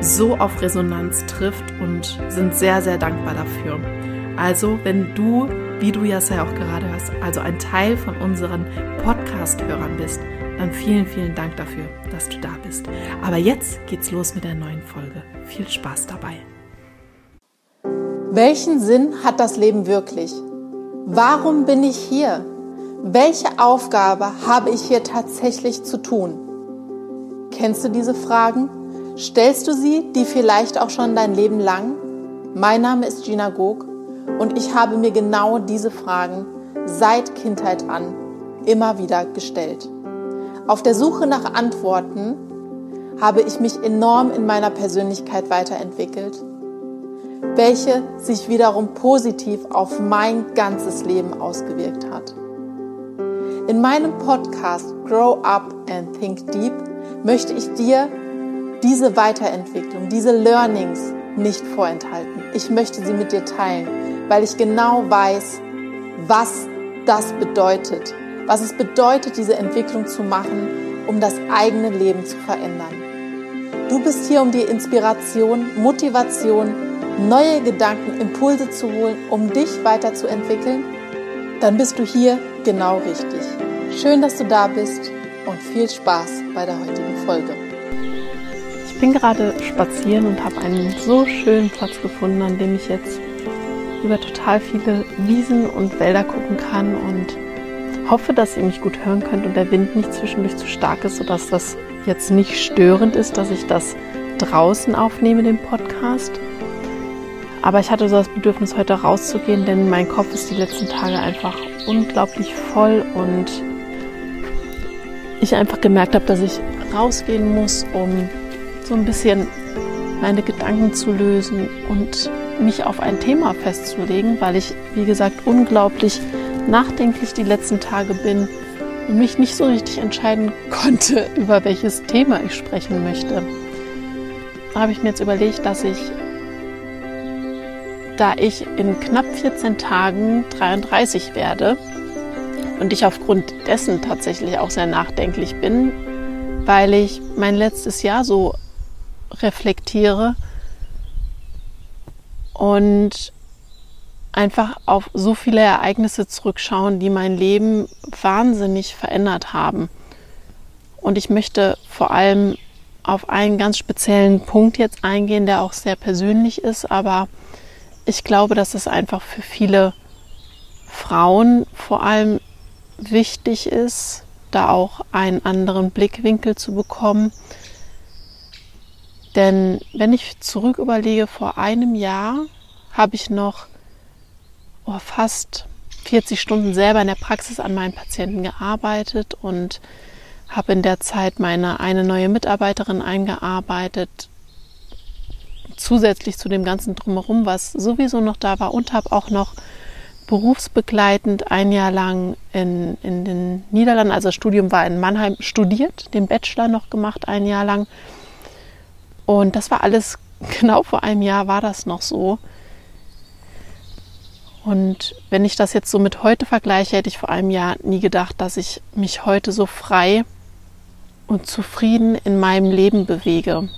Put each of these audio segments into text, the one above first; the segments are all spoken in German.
so auf Resonanz trifft und sind sehr, sehr dankbar dafür. Also, wenn du, wie du ja auch gerade hörst, also ein Teil von unseren Podcast-Hörern bist, dann vielen, vielen Dank dafür, dass du da bist. Aber jetzt geht's los mit der neuen Folge. Viel Spaß dabei. Welchen Sinn hat das Leben wirklich? Warum bin ich hier? Welche Aufgabe habe ich hier tatsächlich zu tun? Kennst du diese Fragen? Stellst du sie, die vielleicht auch schon dein Leben lang? Mein Name ist Gina Gog und ich habe mir genau diese Fragen seit Kindheit an immer wieder gestellt. Auf der Suche nach Antworten habe ich mich enorm in meiner Persönlichkeit weiterentwickelt, welche sich wiederum positiv auf mein ganzes Leben ausgewirkt hat. In meinem Podcast Grow Up and Think Deep möchte ich dir diese Weiterentwicklung, diese Learnings nicht vorenthalten. Ich möchte sie mit dir teilen, weil ich genau weiß, was das bedeutet, was es bedeutet, diese Entwicklung zu machen, um das eigene Leben zu verändern. Du bist hier, um dir Inspiration, Motivation, neue Gedanken, Impulse zu holen, um dich weiterzuentwickeln. Dann bist du hier genau richtig. Schön, dass du da bist und viel Spaß bei der heutigen Folge. Ich bin gerade spazieren und habe einen so schönen Platz gefunden, an dem ich jetzt über total viele Wiesen und Wälder gucken kann und hoffe, dass ihr mich gut hören könnt und der Wind nicht zwischendurch zu stark ist, sodass das jetzt nicht störend ist, dass ich das draußen aufnehme, den Podcast. Aber ich hatte so das Bedürfnis, heute rauszugehen, denn mein Kopf ist die letzten Tage einfach unglaublich voll und ich einfach gemerkt habe, dass ich rausgehen muss, um so ein bisschen meine Gedanken zu lösen und mich auf ein Thema festzulegen, weil ich, wie gesagt, unglaublich nachdenklich die letzten Tage bin und mich nicht so richtig entscheiden konnte, über welches Thema ich sprechen möchte. Da habe ich mir jetzt überlegt, dass ich, da ich in knapp 14 Tagen 33 werde, und ich aufgrund dessen tatsächlich auch sehr nachdenklich bin, weil ich mein letztes Jahr so reflektiere und einfach auf so viele Ereignisse zurückschauen, die mein Leben wahnsinnig verändert haben. Und ich möchte vor allem auf einen ganz speziellen Punkt jetzt eingehen, der auch sehr persönlich ist, aber ich glaube, dass es einfach für viele Frauen vor allem wichtig ist, da auch einen anderen Blickwinkel zu bekommen. Denn wenn ich zurück überlege, vor einem Jahr habe ich noch oh, fast 40 Stunden selber in der Praxis an meinen Patienten gearbeitet und habe in der Zeit meine eine neue Mitarbeiterin eingearbeitet, zusätzlich zu dem ganzen drumherum, was sowieso noch da war und habe auch noch berufsbegleitend ein Jahr lang in, in den Niederlanden, also das Studium war in Mannheim, studiert, den Bachelor noch gemacht, ein Jahr lang. Und das war alles, genau vor einem Jahr war das noch so. Und wenn ich das jetzt so mit heute vergleiche, hätte ich vor einem Jahr nie gedacht, dass ich mich heute so frei und zufrieden in meinem Leben bewege.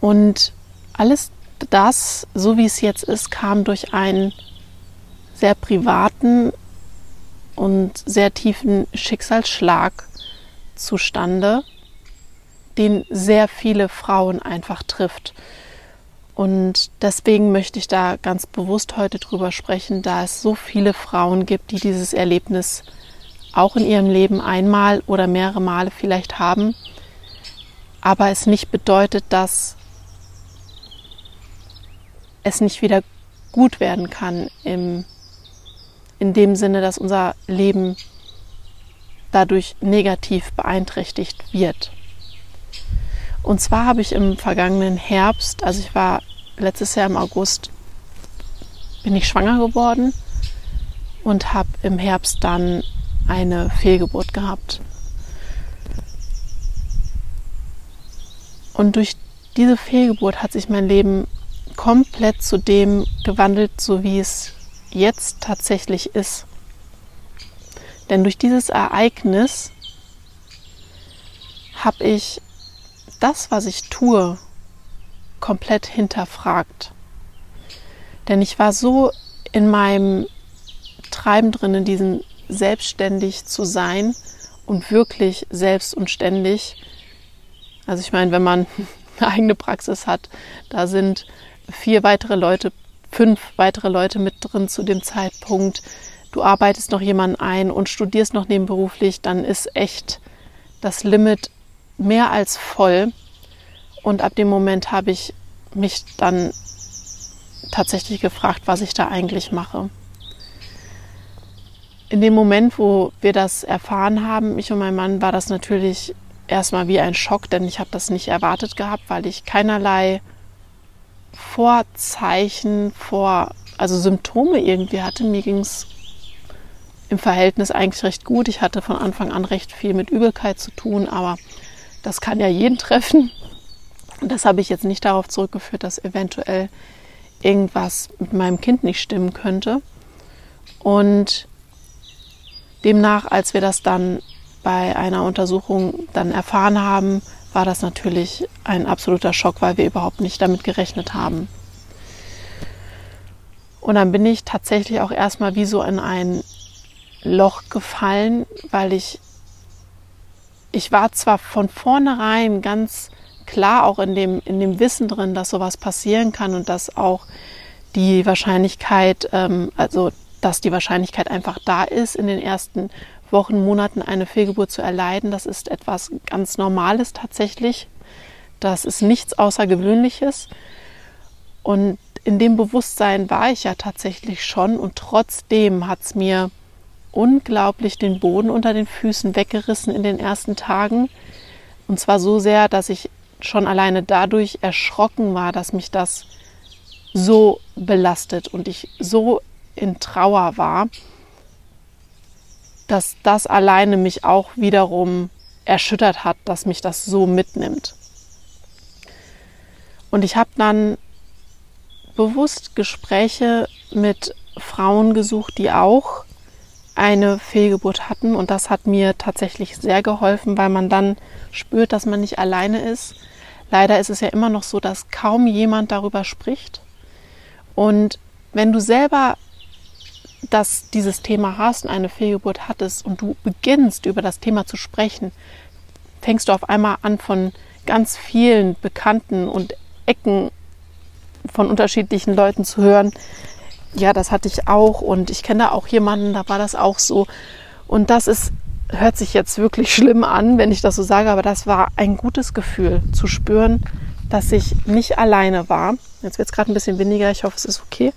Und alles das, so wie es jetzt ist, kam durch einen sehr privaten und sehr tiefen Schicksalsschlag zustande, den sehr viele Frauen einfach trifft. Und deswegen möchte ich da ganz bewusst heute drüber sprechen, da es so viele Frauen gibt, die dieses Erlebnis auch in ihrem Leben einmal oder mehrere Male vielleicht haben, aber es nicht bedeutet, dass es nicht wieder gut werden kann im, in dem Sinne, dass unser Leben dadurch negativ beeinträchtigt wird. Und zwar habe ich im vergangenen Herbst, also ich war letztes Jahr im August, bin ich schwanger geworden und habe im Herbst dann eine Fehlgeburt gehabt. Und durch diese Fehlgeburt hat sich mein Leben komplett zu dem gewandelt, so wie es jetzt tatsächlich ist. Denn durch dieses Ereignis habe ich das, was ich tue, komplett hinterfragt. Denn ich war so in meinem Treiben drin, in diesem selbstständig zu sein und wirklich selbst und ständig. Also ich meine, wenn man eine eigene Praxis hat, da sind vier weitere Leute, fünf weitere Leute mit drin zu dem Zeitpunkt. Du arbeitest noch jemanden ein und studierst noch nebenberuflich, dann ist echt das Limit mehr als voll. Und ab dem Moment habe ich mich dann tatsächlich gefragt, was ich da eigentlich mache. In dem Moment, wo wir das erfahren haben, ich und mein Mann, war das natürlich erstmal wie ein Schock, denn ich habe das nicht erwartet gehabt, weil ich keinerlei Vorzeichen, vor, also Symptome irgendwie hatte. Mir ging es im Verhältnis eigentlich recht gut. Ich hatte von Anfang an recht viel mit Übelkeit zu tun, aber das kann ja jeden treffen. Und das habe ich jetzt nicht darauf zurückgeführt, dass eventuell irgendwas mit meinem Kind nicht stimmen könnte. Und demnach, als wir das dann bei einer Untersuchung dann erfahren haben, war das natürlich ein absoluter Schock, weil wir überhaupt nicht damit gerechnet haben. Und dann bin ich tatsächlich auch erstmal wie so in ein Loch gefallen, weil ich, ich war zwar von vornherein ganz klar auch in dem, in dem Wissen drin, dass sowas passieren kann und dass auch die Wahrscheinlichkeit, ähm, also dass die Wahrscheinlichkeit einfach da ist, in den ersten Wochen, Monaten eine Fehlgeburt zu erleiden. Das ist etwas ganz Normales tatsächlich. Das ist nichts Außergewöhnliches. Und in dem Bewusstsein war ich ja tatsächlich schon und trotzdem hat es mir unglaublich den Boden unter den Füßen weggerissen in den ersten Tagen. Und zwar so sehr, dass ich schon alleine dadurch erschrocken war, dass mich das so belastet und ich so in Trauer war, dass das alleine mich auch wiederum erschüttert hat, dass mich das so mitnimmt. Und ich habe dann bewusst Gespräche mit Frauen gesucht, die auch eine Fehlgeburt hatten. Und das hat mir tatsächlich sehr geholfen, weil man dann spürt, dass man nicht alleine ist. Leider ist es ja immer noch so, dass kaum jemand darüber spricht. Und wenn du selber das, dieses Thema hast und eine Fehlgeburt hattest und du beginnst über das Thema zu sprechen, fängst du auf einmal an von ganz vielen Bekannten und Ecken von unterschiedlichen Leuten zu hören, ja, das hatte ich auch und ich kenne da auch jemanden, da war das auch so. Und das ist, hört sich jetzt wirklich schlimm an, wenn ich das so sage, aber das war ein gutes Gefühl zu spüren, dass ich nicht alleine war. Jetzt wird es gerade ein bisschen weniger, ich hoffe, es ist okay.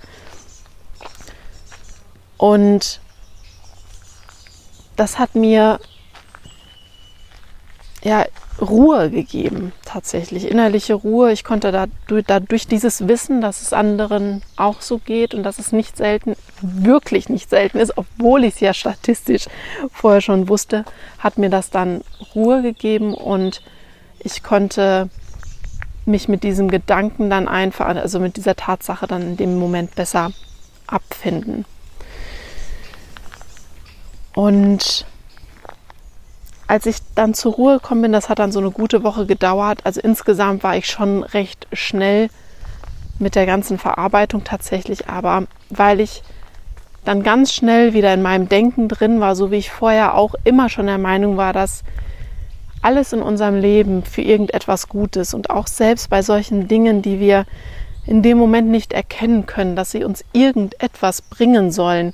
Und das hat mir ja Ruhe gegeben, tatsächlich, innerliche Ruhe. Ich konnte dadurch, dadurch dieses Wissen, dass es anderen auch so geht und dass es nicht selten, wirklich nicht selten ist, obwohl ich es ja statistisch vorher schon wusste, hat mir das dann Ruhe gegeben und ich konnte mich mit diesem Gedanken dann einfach, also mit dieser Tatsache dann in dem Moment besser abfinden. Und als ich dann zur Ruhe gekommen bin, das hat dann so eine gute Woche gedauert. Also insgesamt war ich schon recht schnell mit der ganzen Verarbeitung tatsächlich, aber weil ich dann ganz schnell wieder in meinem Denken drin war, so wie ich vorher auch immer schon der Meinung war, dass alles in unserem Leben für irgendetwas Gutes und auch selbst bei solchen Dingen, die wir in dem Moment nicht erkennen können, dass sie uns irgendetwas bringen sollen,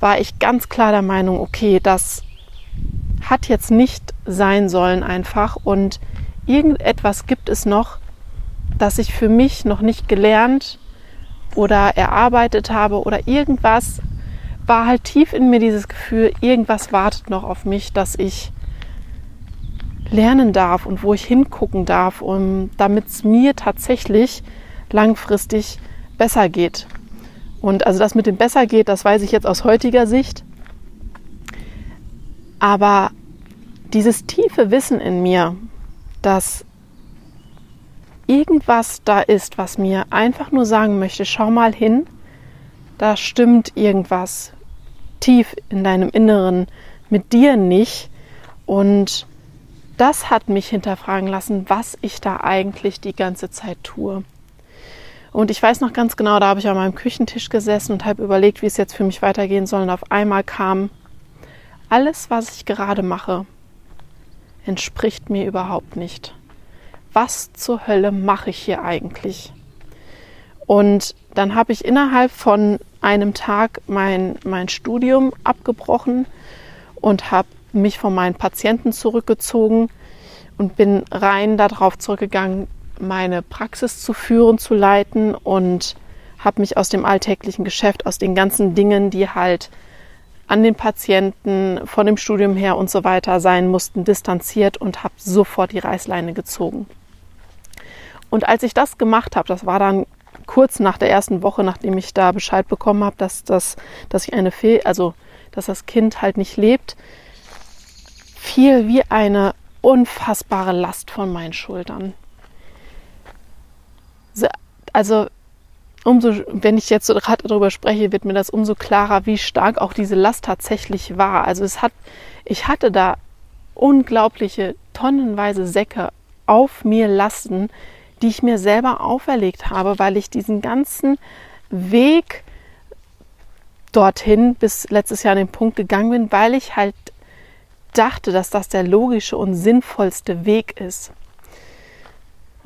war ich ganz klar der Meinung, okay, das hat jetzt nicht sein sollen einfach und irgendetwas gibt es noch, das ich für mich noch nicht gelernt oder erarbeitet habe oder irgendwas war halt tief in mir dieses Gefühl, irgendwas wartet noch auf mich, dass ich lernen darf und wo ich hingucken darf, um, damit es mir tatsächlich langfristig besser geht. Und also das mit dem besser geht, das weiß ich jetzt aus heutiger Sicht. Aber dieses tiefe Wissen in mir, dass irgendwas da ist, was mir einfach nur sagen möchte, schau mal hin, da stimmt irgendwas tief in deinem Inneren mit dir nicht. Und das hat mich hinterfragen lassen, was ich da eigentlich die ganze Zeit tue. Und ich weiß noch ganz genau, da habe ich an meinem Küchentisch gesessen und habe überlegt, wie es jetzt für mich weitergehen soll. Und auf einmal kam, alles, was ich gerade mache, entspricht mir überhaupt nicht. Was zur Hölle mache ich hier eigentlich? Und dann habe ich innerhalb von einem Tag mein, mein Studium abgebrochen und habe mich von meinen Patienten zurückgezogen und bin rein darauf zurückgegangen, meine Praxis zu führen, zu leiten und habe mich aus dem alltäglichen Geschäft, aus den ganzen Dingen, die halt an den Patienten von dem Studium her und so weiter sein mussten, distanziert und habe sofort die Reißleine gezogen. Und als ich das gemacht habe, das war dann kurz nach der ersten Woche, nachdem ich da Bescheid bekommen habe, dass, das, dass ich eine Fehl, also dass das Kind halt nicht lebt, fiel wie eine unfassbare Last von meinen Schultern. Also umso, wenn ich jetzt so gerade darüber spreche, wird mir das umso klarer, wie stark auch diese Last tatsächlich war. Also es hat, ich hatte da unglaubliche tonnenweise Säcke auf mir lasten, die ich mir selber auferlegt habe, weil ich diesen ganzen Weg dorthin bis letztes Jahr an den Punkt gegangen bin, weil ich halt dachte, dass das der logische und sinnvollste Weg ist.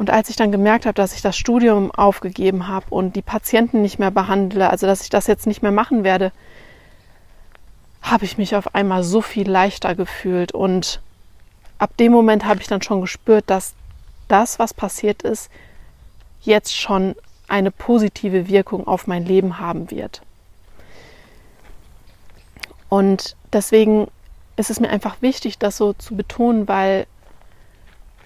Und als ich dann gemerkt habe, dass ich das Studium aufgegeben habe und die Patienten nicht mehr behandle, also dass ich das jetzt nicht mehr machen werde, habe ich mich auf einmal so viel leichter gefühlt. Und ab dem Moment habe ich dann schon gespürt, dass das, was passiert ist, jetzt schon eine positive Wirkung auf mein Leben haben wird. Und deswegen ist es mir einfach wichtig, das so zu betonen, weil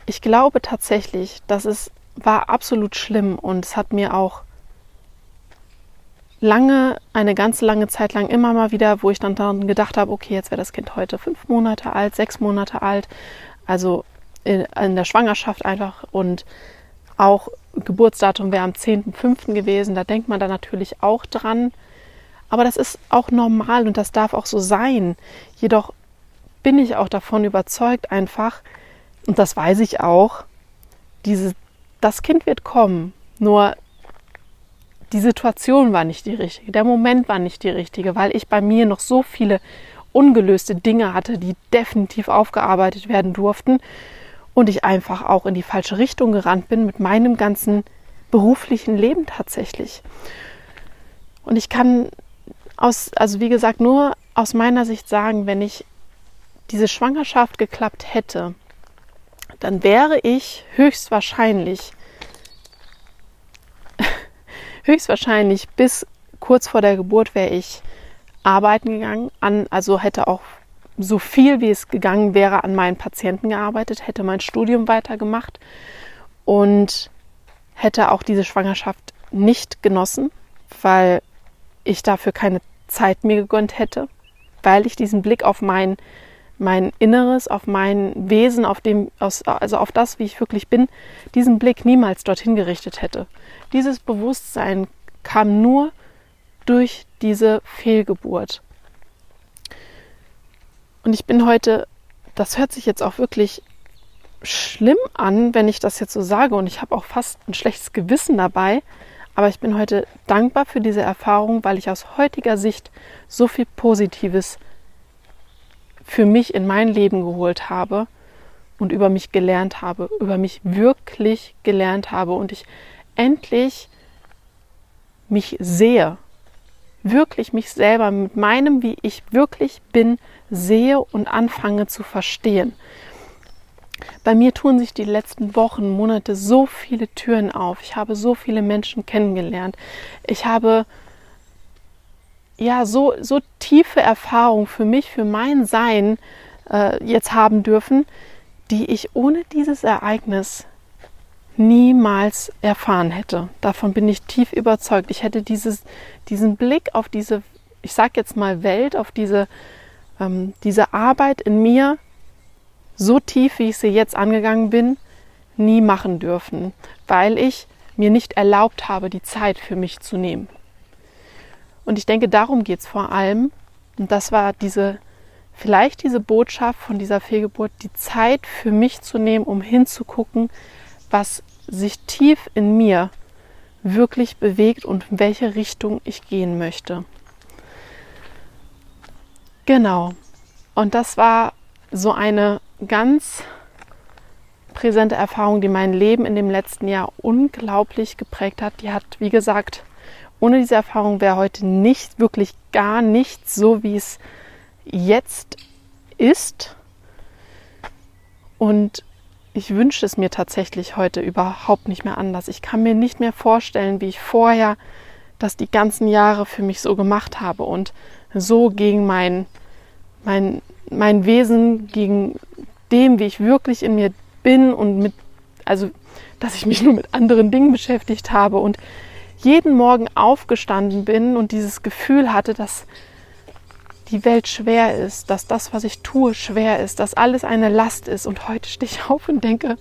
ich glaube tatsächlich, dass es war absolut schlimm und es hat mir auch lange, eine ganz lange Zeit lang immer mal wieder, wo ich dann daran gedacht habe, okay, jetzt wäre das Kind heute fünf Monate alt, sechs Monate alt, also in, in der Schwangerschaft einfach und auch Geburtsdatum wäre am 10.05. gewesen, da denkt man dann natürlich auch dran. Aber das ist auch normal und das darf auch so sein. Jedoch bin ich auch davon überzeugt, einfach, und das weiß ich auch, diese, das Kind wird kommen. Nur die Situation war nicht die richtige, der Moment war nicht die richtige, weil ich bei mir noch so viele ungelöste Dinge hatte, die definitiv aufgearbeitet werden durften und ich einfach auch in die falsche Richtung gerannt bin mit meinem ganzen beruflichen Leben tatsächlich. Und ich kann aus, also wie gesagt, nur aus meiner Sicht sagen, wenn ich diese Schwangerschaft geklappt hätte, dann wäre ich höchstwahrscheinlich, höchstwahrscheinlich bis kurz vor der Geburt wäre ich arbeiten gegangen, an, also hätte auch so viel wie es gegangen wäre an meinen Patienten gearbeitet, hätte mein Studium weitergemacht und hätte auch diese Schwangerschaft nicht genossen, weil ich dafür keine Zeit mir gegönnt hätte, weil ich diesen Blick auf mein, mein Inneres, auf mein Wesen, auf dem, also auf das, wie ich wirklich bin, diesen Blick niemals dorthin gerichtet hätte. Dieses Bewusstsein kam nur durch diese Fehlgeburt. Und ich bin heute, das hört sich jetzt auch wirklich schlimm an, wenn ich das jetzt so sage und ich habe auch fast ein schlechtes Gewissen dabei, aber ich bin heute dankbar für diese Erfahrung, weil ich aus heutiger Sicht so viel Positives für mich in mein Leben geholt habe und über mich gelernt habe, über mich wirklich gelernt habe und ich endlich mich sehe, wirklich mich selber mit meinem, wie ich wirklich bin, sehe und anfange zu verstehen. Bei mir tun sich die letzten Wochen, Monate so viele Türen auf. Ich habe so viele Menschen kennengelernt. Ich habe ja so, so tiefe Erfahrungen für mich, für mein Sein äh, jetzt haben dürfen, die ich ohne dieses Ereignis niemals erfahren hätte. Davon bin ich tief überzeugt. Ich hätte dieses, diesen Blick auf diese, ich sag jetzt mal Welt, auf diese, ähm, diese Arbeit in mir, so tief, wie ich sie jetzt angegangen bin, nie machen dürfen, weil ich mir nicht erlaubt habe, die Zeit für mich zu nehmen. Und ich denke, darum geht es vor allem. Und das war diese, vielleicht diese Botschaft von dieser Fehlgeburt, die Zeit für mich zu nehmen, um hinzugucken, was sich tief in mir wirklich bewegt und in welche Richtung ich gehen möchte. Genau. Und das war so eine ganz präsente Erfahrung, die mein Leben in dem letzten Jahr unglaublich geprägt hat. Die hat, wie gesagt, ohne diese Erfahrung wäre heute nicht, wirklich gar nichts so, wie es jetzt ist. Und ich wünsche es mir tatsächlich heute überhaupt nicht mehr anders. Ich kann mir nicht mehr vorstellen, wie ich vorher das die ganzen Jahre für mich so gemacht habe und so gegen mein, mein, mein Wesen, gegen dem, wie ich wirklich in mir bin und mit, also, dass ich mich nur mit anderen Dingen beschäftigt habe und jeden Morgen aufgestanden bin und dieses Gefühl hatte, dass die Welt schwer ist, dass das, was ich tue, schwer ist, dass alles eine Last ist. Und heute stehe ich auf und denke,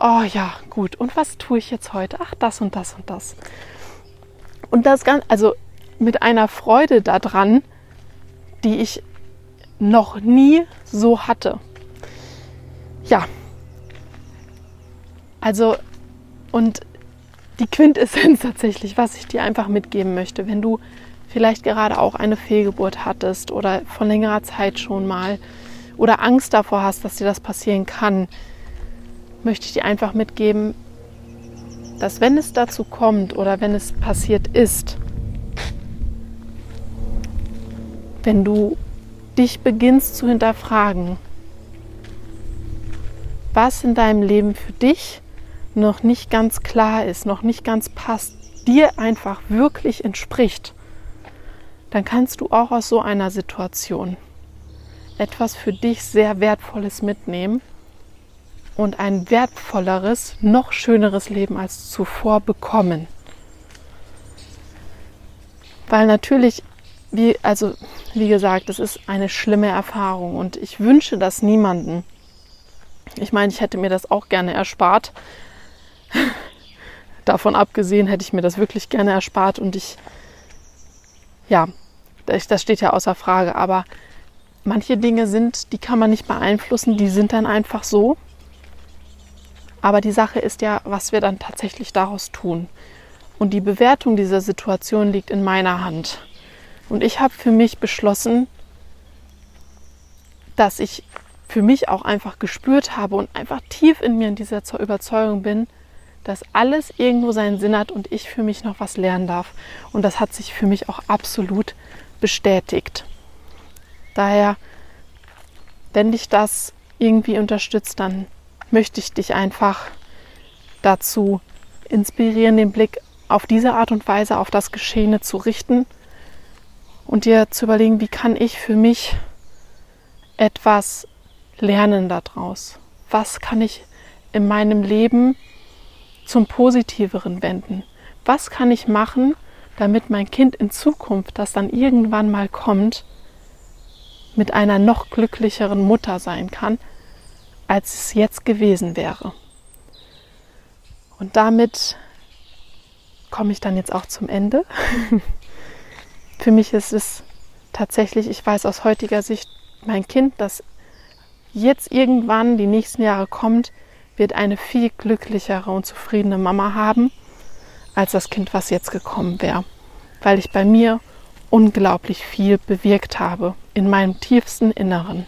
oh ja, gut, und was tue ich jetzt heute? Ach, das und das und das. Und das ganz, also mit einer Freude daran, die ich noch nie so hatte. Ja. Also, und die Quintessenz tatsächlich, was ich dir einfach mitgeben möchte, wenn du vielleicht gerade auch eine Fehlgeburt hattest oder von längerer Zeit schon mal oder Angst davor hast, dass dir das passieren kann, möchte ich dir einfach mitgeben, dass wenn es dazu kommt oder wenn es passiert ist, wenn du dich beginnst zu hinterfragen, was in deinem Leben für dich noch nicht ganz klar ist, noch nicht ganz passt, dir einfach wirklich entspricht, dann kannst du auch aus so einer Situation etwas für dich sehr Wertvolles mitnehmen und ein wertvolleres, noch schöneres Leben als zuvor bekommen. Weil natürlich, wie, also wie gesagt, es ist eine schlimme Erfahrung und ich wünsche das niemanden. Ich meine, ich hätte mir das auch gerne erspart, Davon abgesehen hätte ich mir das wirklich gerne erspart und ich, ja, das steht ja außer Frage, aber manche Dinge sind, die kann man nicht beeinflussen, die sind dann einfach so. Aber die Sache ist ja, was wir dann tatsächlich daraus tun. Und die Bewertung dieser Situation liegt in meiner Hand. Und ich habe für mich beschlossen, dass ich für mich auch einfach gespürt habe und einfach tief in mir in dieser Überzeugung bin, dass alles irgendwo seinen Sinn hat und ich für mich noch was lernen darf. Und das hat sich für mich auch absolut bestätigt. Daher, wenn dich das irgendwie unterstützt, dann möchte ich dich einfach dazu inspirieren, den Blick auf diese Art und Weise auf das Geschehene zu richten und dir zu überlegen, wie kann ich für mich etwas lernen daraus? Was kann ich in meinem Leben zum Positiveren wenden. Was kann ich machen, damit mein Kind in Zukunft, das dann irgendwann mal kommt, mit einer noch glücklicheren Mutter sein kann, als es jetzt gewesen wäre. Und damit komme ich dann jetzt auch zum Ende. Für mich ist es tatsächlich, ich weiß aus heutiger Sicht, mein Kind, das jetzt irgendwann die nächsten Jahre kommt, wird eine viel glücklichere und zufriedene Mama haben, als das Kind, was jetzt gekommen wäre. Weil ich bei mir unglaublich viel bewirkt habe in meinem tiefsten Inneren.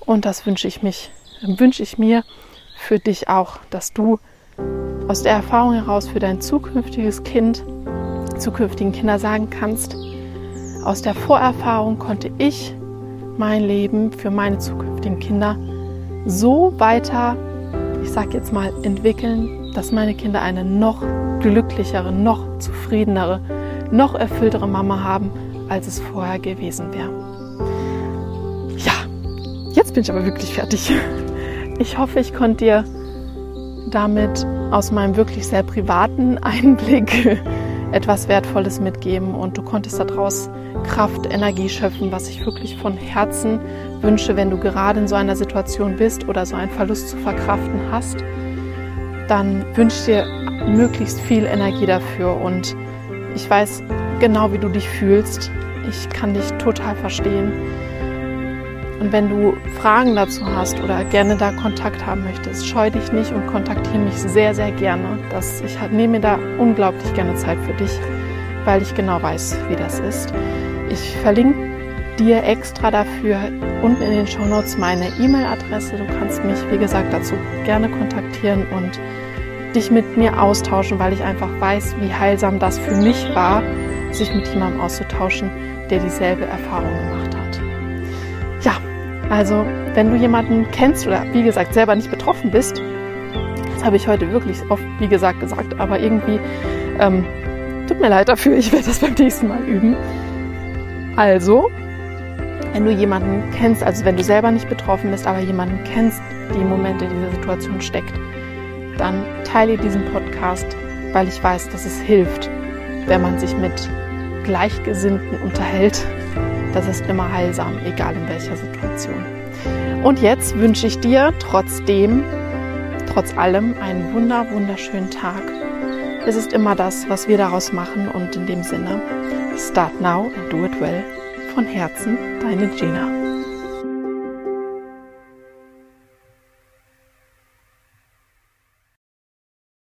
Und das wünsche ich mich, wünsche ich mir für dich auch, dass du aus der Erfahrung heraus für dein zukünftiges Kind zukünftigen Kinder sagen kannst, aus der Vorerfahrung konnte ich mein Leben für meine zukünftigen Kinder so weiter, ich sag jetzt mal, entwickeln, dass meine Kinder eine noch glücklichere, noch zufriedenere, noch erfülltere Mama haben, als es vorher gewesen wäre. Ja, jetzt bin ich aber wirklich fertig. Ich hoffe, ich konnte dir damit aus meinem wirklich sehr privaten Einblick etwas Wertvolles mitgeben und du konntest daraus Kraft, Energie schöpfen, was ich wirklich von Herzen wünsche, wenn du gerade in so einer Situation bist oder so einen Verlust zu verkraften hast, dann wünsche dir möglichst viel Energie dafür und ich weiß genau, wie du dich fühlst. Ich kann dich total verstehen. Und wenn du Fragen dazu hast oder gerne da Kontakt haben möchtest, scheu dich nicht und kontaktiere mich sehr, sehr gerne. Das, ich nehme mir da unglaublich gerne Zeit für dich, weil ich genau weiß, wie das ist. Ich verlinke dir extra dafür unten in den Show Notes meine E-Mail-Adresse. Du kannst mich, wie gesagt, dazu gerne kontaktieren und dich mit mir austauschen, weil ich einfach weiß, wie heilsam das für mich war, sich mit jemandem auszutauschen, der dieselbe Erfahrung gemacht hat. Also wenn du jemanden kennst oder wie gesagt selber nicht betroffen bist, das habe ich heute wirklich oft, wie gesagt, gesagt, aber irgendwie ähm, tut mir leid dafür, ich werde das beim nächsten Mal üben. Also, wenn du jemanden kennst, also wenn du selber nicht betroffen bist, aber jemanden kennst, die im Moment in dieser Situation steckt, dann teile diesen Podcast, weil ich weiß, dass es hilft, wenn man sich mit Gleichgesinnten unterhält. Das ist immer heilsam, egal in welcher Situation. Und jetzt wünsche ich dir trotzdem, trotz allem, einen wunder, wunderschönen Tag. Es ist immer das, was wir daraus machen und in dem Sinne, start now and do it well. Von Herzen, deine Gina.